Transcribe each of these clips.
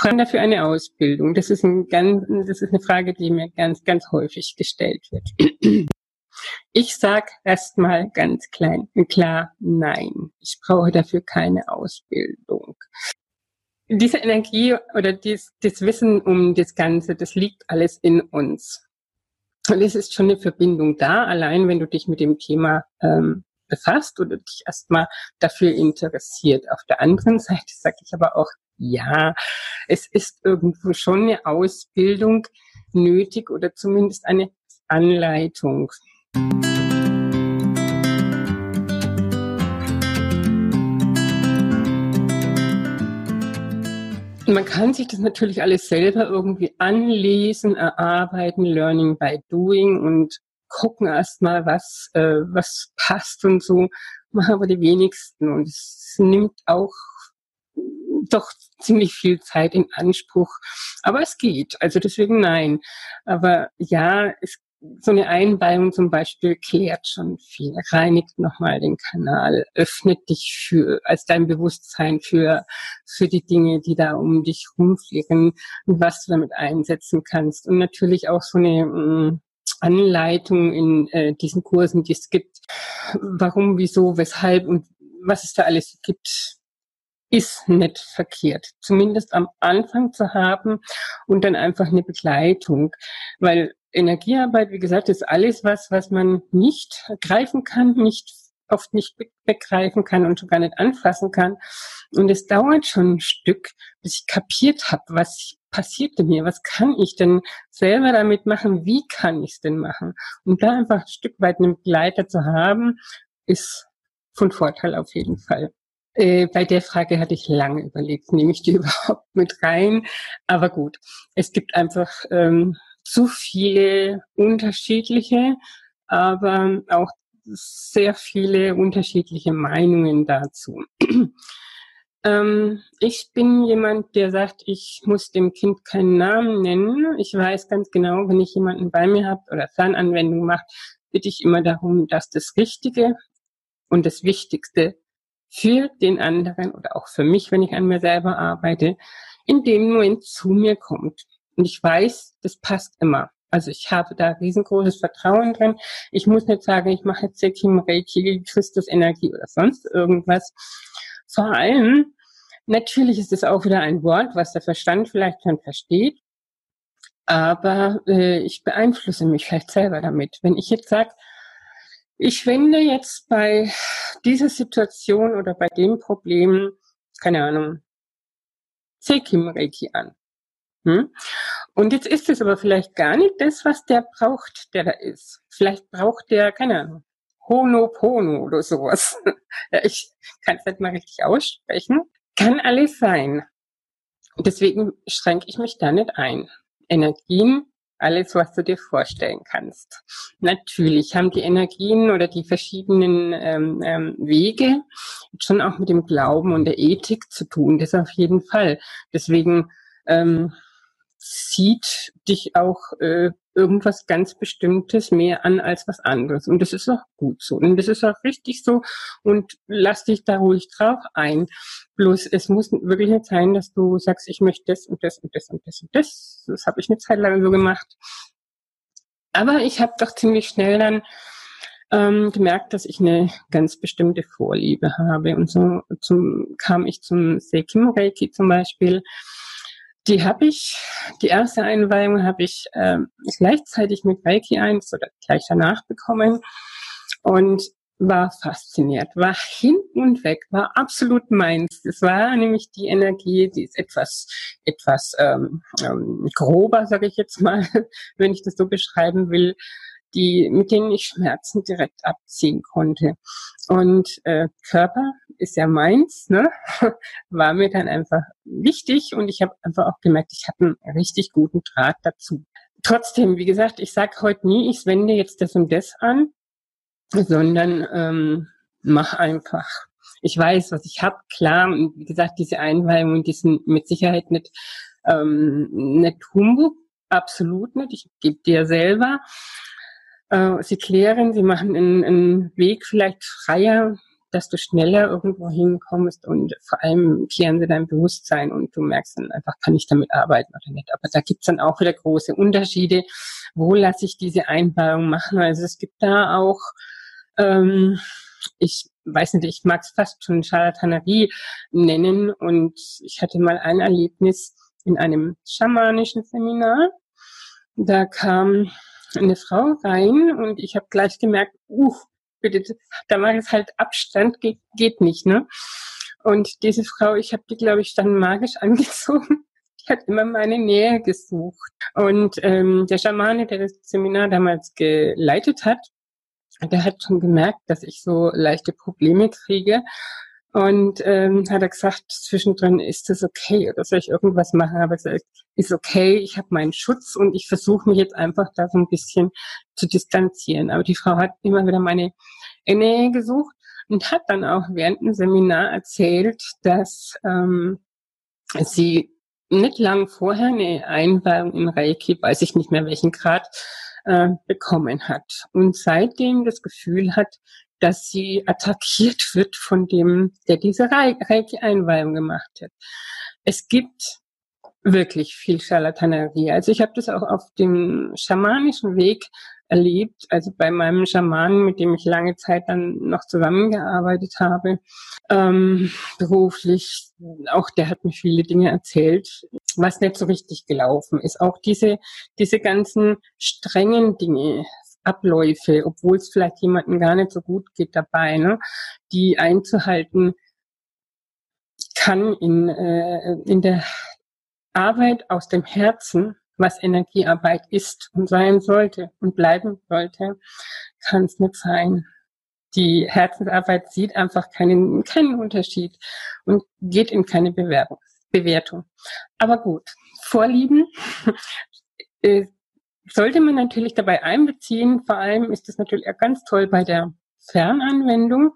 Fragen dafür eine Ausbildung? Das ist, ein ganz, das ist eine Frage, die mir ganz, ganz häufig gestellt wird. Ich sag erstmal ganz klein, klar, nein. Ich brauche dafür keine Ausbildung. Diese Energie oder dies, das Wissen um das Ganze, das liegt alles in uns. Und es ist schon eine Verbindung da, allein wenn du dich mit dem Thema ähm, befasst oder dich erstmal dafür interessiert. Auf der anderen Seite sage ich aber auch, ja, es ist irgendwo schon eine Ausbildung nötig oder zumindest eine Anleitung. Man kann sich das natürlich alles selber irgendwie anlesen, erarbeiten, Learning by Doing und gucken erstmal, was, äh, was passt und so, machen aber die wenigsten. Und es nimmt auch doch ziemlich viel Zeit in Anspruch. Aber es geht. Also deswegen nein. Aber ja, es so eine Einweihung zum Beispiel klärt schon viel, reinigt nochmal den Kanal, öffnet dich für, als dein Bewusstsein für, für die Dinge, die da um dich rumfliegen und was du damit einsetzen kannst. Und natürlich auch so eine mm, Anleitung in äh, diesen Kursen, die es gibt, warum, wieso, weshalb und was es da alles gibt, ist nicht verkehrt. Zumindest am Anfang zu haben und dann einfach eine Begleitung. Weil Energiearbeit, wie gesagt, ist alles was, was man nicht greifen kann, nicht oft nicht begreifen kann und schon gar nicht anfassen kann. Und es dauert schon ein Stück, bis ich kapiert habe, was passierte mir, was kann ich denn selber damit machen, wie kann ich es denn machen. Und da einfach ein Stück weit einen Begleiter zu haben, ist von Vorteil auf jeden Fall. Äh, bei der Frage hatte ich lange überlegt, nehme ich die überhaupt mit rein? Aber gut, es gibt einfach ähm, zu viele unterschiedliche, aber auch sehr viele unterschiedliche Meinungen dazu. ähm, ich bin jemand, der sagt, ich muss dem Kind keinen Namen nennen. Ich weiß ganz genau, wenn ich jemanden bei mir habe oder Fernanwendung macht, bitte ich immer darum, dass das Richtige und das Wichtigste für den anderen oder auch für mich, wenn ich an mir selber arbeite, in dem Moment zu mir kommt. Und ich weiß, das passt immer. Also ich habe da riesengroßes Vertrauen drin. Ich muss nicht sagen, ich mache jetzt Sekim, Reiki, Christus Energie oder sonst irgendwas. Vor allem, natürlich ist es auch wieder ein Wort, was der Verstand vielleicht schon versteht. Aber äh, ich beeinflusse mich vielleicht selber damit. Wenn ich jetzt sage, ich wende jetzt bei dieser Situation oder bei dem Problem, keine Ahnung, Sekim Reiki an. Hm? Und jetzt ist es aber vielleicht gar nicht das, was der braucht, der da ist. Vielleicht braucht der, keine Ahnung, Honopono oder sowas. ich kann es nicht mal richtig aussprechen. Kann alles sein. Deswegen schränke ich mich da nicht ein. Energien, alles, was du dir vorstellen kannst. Natürlich haben die Energien oder die verschiedenen ähm, ähm, Wege schon auch mit dem Glauben und der Ethik zu tun. Das auf jeden Fall. Deswegen ähm, zieht dich auch äh, irgendwas ganz Bestimmtes mehr an als was anderes. Und das ist auch gut so. Und das ist auch richtig so. Und lass dich da ruhig drauf ein. Bloß es muss wirklich nicht sein, dass du sagst, ich möchte das und das und das und das und das. Das habe ich eine Zeit lang so gemacht. Aber ich habe doch ziemlich schnell dann ähm, gemerkt, dass ich eine ganz bestimmte Vorliebe habe. Und so zum, kam ich zum Seikim Reiki zum Beispiel die habe ich, die erste Einweihung habe ich äh, gleichzeitig mit Reiki 1 oder gleich danach bekommen und war fasziniert, war hin und weg, war absolut meins. Es war nämlich die Energie, die ist etwas, etwas ähm, ähm, grober, sage ich jetzt mal, wenn ich das so beschreiben will, die, mit denen ich Schmerzen direkt abziehen konnte. Und äh, Körper ist ja meins, ne? war mir dann einfach wichtig und ich habe einfach auch gemerkt, ich habe einen richtig guten Draht dazu. Trotzdem, wie gesagt, ich sage heute nie, ich wende jetzt das und das an, sondern ähm, mach einfach. Ich weiß, was ich habe, klar, und wie gesagt, diese Einweihungen, die sind mit Sicherheit nicht, ähm, nicht Humbug, absolut nicht. Ich gebe dir selber. Äh, sie klären, sie machen einen, einen Weg vielleicht freier, dass du schneller irgendwo hinkommst und vor allem klären sie dein Bewusstsein und du merkst dann einfach, kann ich damit arbeiten oder nicht. Aber da gibt's dann auch wieder große Unterschiede. Wo lasse ich diese Einweihung machen? Also es gibt da auch, ähm, ich weiß nicht, ich mag es fast schon Charlatanerie nennen und ich hatte mal ein Erlebnis in einem schamanischen Seminar. Da kam eine Frau rein und ich habe gleich gemerkt, uh, bitte, da mache ich halt Abstand, geht, geht nicht, ne? Und diese Frau, ich habe die, glaube ich, dann magisch angezogen. Die hat immer meine Nähe gesucht. Und ähm, der Schamane, der das Seminar damals geleitet hat, der hat schon gemerkt, dass ich so leichte Probleme kriege. Und ähm, hat er gesagt, zwischendrin ist das okay oder soll ich irgendwas machen? Aber gesagt, ist okay, ich habe meinen Schutz und ich versuche mich jetzt einfach da so ein bisschen zu distanzieren. Aber die Frau hat immer wieder meine Nähe gesucht und hat dann auch während dem Seminar erzählt, dass ähm, sie nicht lang vorher eine Einweihung in Reiki, weiß ich nicht mehr welchen Grad, äh, bekommen hat. Und seitdem das Gefühl hat, dass sie attackiert wird von dem, der diese Reiki-Einweihung gemacht hat. Es gibt wirklich viel Charlatanerie. Also ich habe das auch auf dem schamanischen Weg erlebt, also bei meinem Schamanen, mit dem ich lange Zeit dann noch zusammengearbeitet habe, ähm, beruflich. Auch der hat mir viele Dinge erzählt, was nicht so richtig gelaufen ist. Auch diese, diese ganzen strengen Dinge, Abläufe, obwohl es vielleicht jemandem gar nicht so gut geht dabei, ne, die einzuhalten kann in, äh, in der Arbeit aus dem Herzen, was Energiearbeit ist und sein sollte und bleiben sollte, kann es nicht sein. Die Herzensarbeit sieht einfach keinen, keinen Unterschied und geht in keine Bewerbung, Bewertung. Aber gut, Vorlieben äh, sollte man natürlich dabei einbeziehen. Vor allem ist es natürlich auch ganz toll bei der Fernanwendung,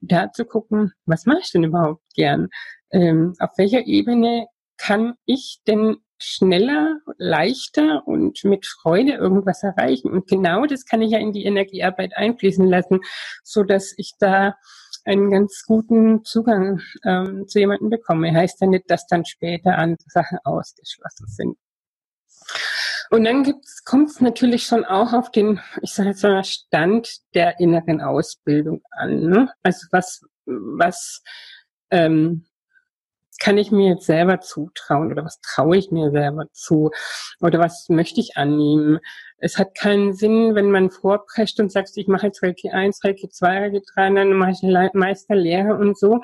da zu gucken, was mache ich denn überhaupt gern? Ähm, auf welcher Ebene kann ich denn schneller, leichter und mit Freude irgendwas erreichen? Und genau das kann ich ja in die Energiearbeit einfließen lassen, so dass ich da einen ganz guten Zugang ähm, zu jemandem bekomme. Heißt ja nicht, dass dann später andere Sachen ausgeschlossen sind. Und dann kommt es natürlich schon auch auf den, ich sage jetzt mal, Stand der inneren Ausbildung an. Ne? Also was, was ähm, kann ich mir jetzt selber zutrauen oder was traue ich mir selber zu oder was möchte ich annehmen. Es hat keinen Sinn, wenn man vorprescht und sagt, ich mache jetzt Reiki 1, Reiki 2, Reiki 3, dann mache ich Meisterlehre und so.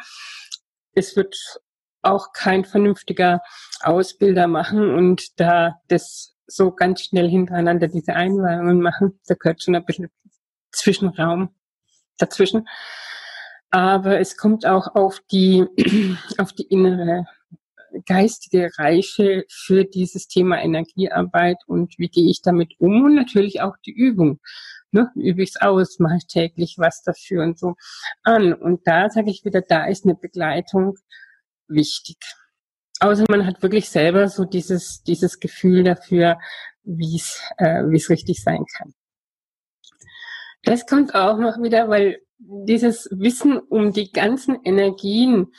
Es wird auch kein vernünftiger Ausbilder machen und da das so ganz schnell hintereinander diese Einweihungen machen. Da gehört schon ein bisschen Zwischenraum dazwischen. Aber es kommt auch auf die, auf die innere geistige Reife für dieses Thema Energiearbeit und wie gehe ich damit um und natürlich auch die Übung. Ne, übe ich es aus, mache ich täglich was dafür und so an. Und da sage ich wieder, da ist eine Begleitung wichtig. Außer man hat wirklich selber so dieses, dieses Gefühl dafür, wie es äh, es richtig sein kann. Das kommt auch noch wieder, weil dieses Wissen um die ganzen Energien,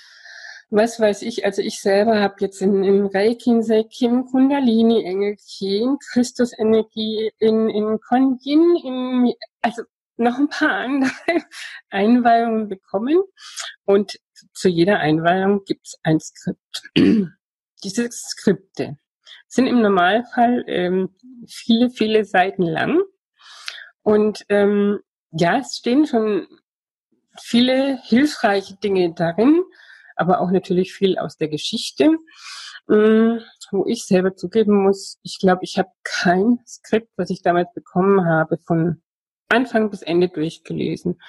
was weiß ich, also ich selber habe jetzt in, in Reiki, in Seikim, Kundalini, Engelchen, Christusenergie, in, in Konyin, in, also noch ein paar andere Einweihungen bekommen und zu jeder Einweihung gibt es ein Skript. Diese Skripte sind im Normalfall ähm, viele, viele Seiten lang. Und ähm, ja, es stehen schon viele hilfreiche Dinge darin, aber auch natürlich viel aus der Geschichte, ähm, wo ich selber zugeben muss, ich glaube, ich habe kein Skript, was ich damals bekommen habe, von Anfang bis Ende durchgelesen.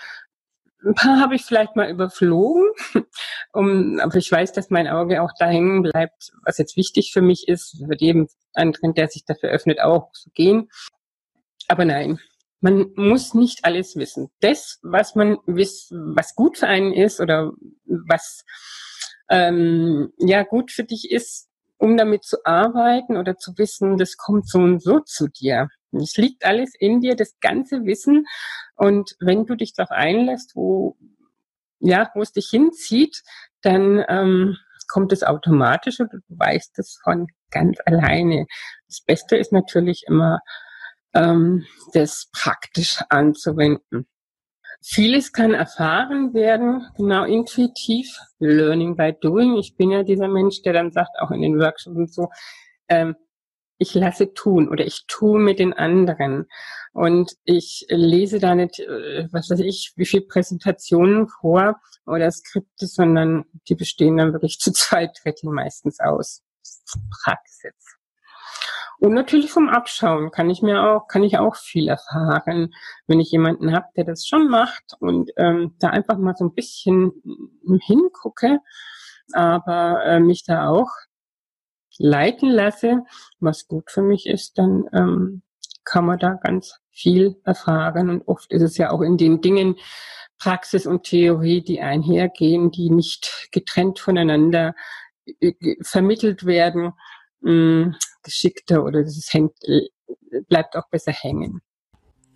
Ein paar habe ich vielleicht mal überflogen, um, aber ich weiß, dass mein Auge auch da hängen bleibt, was jetzt wichtig für mich ist. Wird jedem anderen, der sich dafür öffnet, auch so gehen. Aber nein, man muss nicht alles wissen. Das, was man wisst, was gut für einen ist oder was ähm, ja gut für dich ist, um damit zu arbeiten oder zu wissen, das kommt so und so zu dir. Es liegt alles in dir, das ganze Wissen. Und wenn du dich darauf einlässt, wo ja, wo es dich hinzieht, dann ähm, kommt es automatisch und du weißt es von ganz alleine. Das Beste ist natürlich immer, ähm, das praktisch anzuwenden. Vieles kann erfahren werden, genau intuitiv, learning by doing. Ich bin ja dieser Mensch, der dann sagt, auch in den Workshops und so, ähm, ich lasse tun oder ich tue mit den anderen. Und ich lese da nicht, äh, was weiß ich, wie viel Präsentationen vor oder Skripte, sondern die bestehen dann wirklich zu zwei Drittel meistens aus. Praxis. Und natürlich vom Abschauen kann ich mir auch, kann ich auch viel erfahren, wenn ich jemanden habe, der das schon macht und ähm, da einfach mal so ein bisschen hingucke, aber äh, mich da auch leiten lasse, was gut für mich ist, dann ähm, kann man da ganz viel erfahren. Und oft ist es ja auch in den Dingen Praxis und Theorie, die einhergehen, die nicht getrennt voneinander äh, vermittelt werden mh, geschickter oder das hängt, äh, bleibt auch besser hängen.